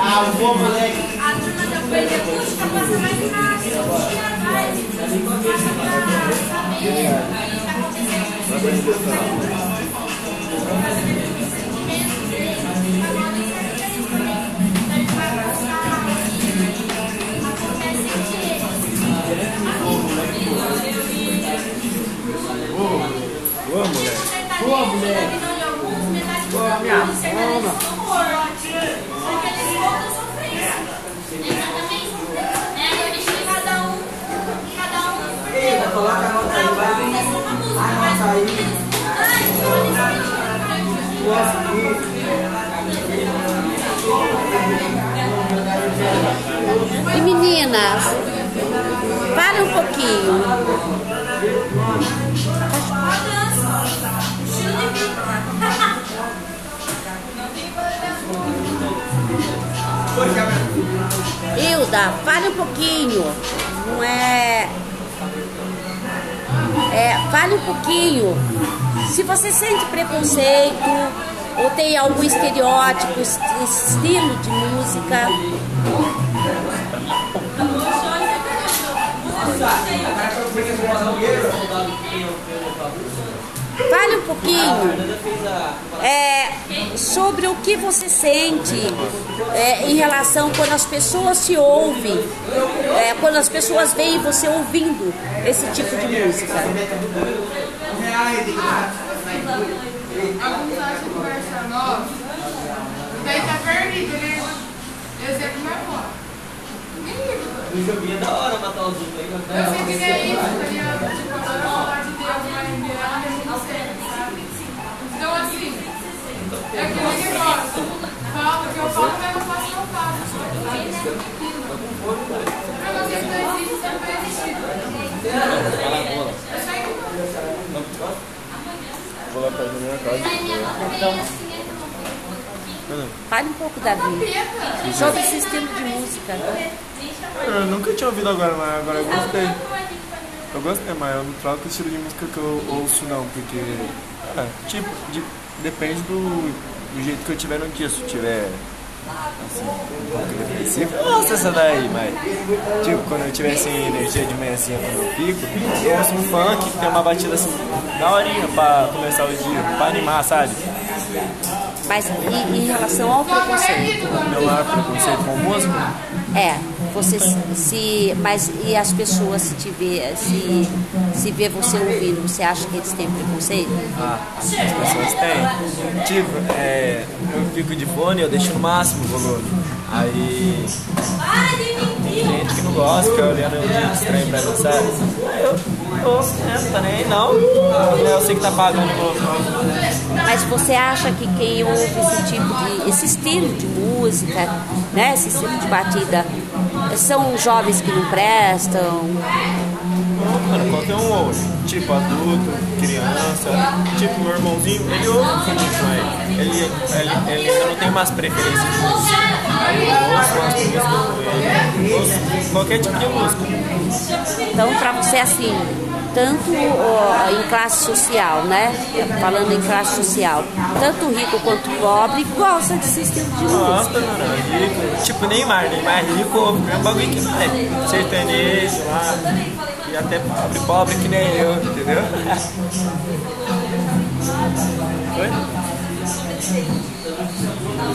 Ah, bom moleque. A turma da coisa acústica passa mais rápido. Tira mais. Passa pra saber o que acontecendo. Boa, moleque. Boa, minha alma. Porque eles voltam a sofrência. Exatamente. É, eu deixei cada um, cada um. Eita, coloca a nota aí, vai. Só mas eles escutam, E meninas, para um pouquinho. Hilda, fale um pouquinho. Não é. É, fale um pouquinho. Se você sente preconceito ou tem algum estereótipo, est- estilo de música. Fale um pouquinho é, sobre o que você sente é, em relação quando as pessoas se ouvem, é, quando as pessoas veem você ouvindo esse tipo de música. Alguns acham que vai achar nova, daí tá perdido, né? Minha avó. Ninguém liga. O joguinho é da hora matar os outros aí. Eu sei que é isso, tá ligado? Tipo, a falar de Deus, mas em geral, a gente não serve, sabe? Então, assim, é aquele negócio. Fala que eu falo, mas não faço eu faço. sabe? Pra vocês não sempre ignorar. Vou lá da minha casa. Fale um pouco da vida, sobre esse estilo de música. Eu nunca tinha ouvido agora, mas agora eu gostei. Eu gostei, mas eu não troco o estilo de música que eu ouço não, porque. É, tipo, de- depende do, do jeito que eu tiver no dia. Se eu tiver assim, um pouco depressivo, eu ouço essa daí, mas tipo, quando eu tiver sem energia de manhã assim, quando eu fico, eu ouço um funk que tem uma batida assim, da horinha pra começar o dia, pra animar, sabe? Mas e, em relação ao preconceito? Meu maior preconceito com música. É, você se-. Mas e as pessoas se te vê, se, se vê você ouvindo, você acha que eles têm preconceito? Ah, as pessoas têm. Tipo, é, eu fico de fone, eu deixo no máximo o volume. Aí tem gente que não gosta, fica olhando eu estranho pra mim, sabe? Eu, eu ouço mesmo, tá nem aí não. Eu sei que tá pagando o volume. Mas você acha que quem ouve esse tipo de. esse estilo de música, né? Esse estilo de batida, são jovens que não prestam? Mano, qualquer um ouve. Tipo, adulto, criança. Tipo, meu irmãozinho, ele ouve um pouquinho com ele. Ele, ele, ainda não tem mais preferência de música. Aí eu ouço umas músicas com ele. Ouço qualquer tipo de música. Então, para você, assim, tanto ó, em classe social, né? Falando em classe social, tanto rico quanto pobre gosta desse estilo de música. Nossa, mano, é rico. Tipo Neymar, Neymar é rico, o mesmo bagulho que nós. Sertanejo lá. E até pobre, pobre que nem eu, entendeu? Oi?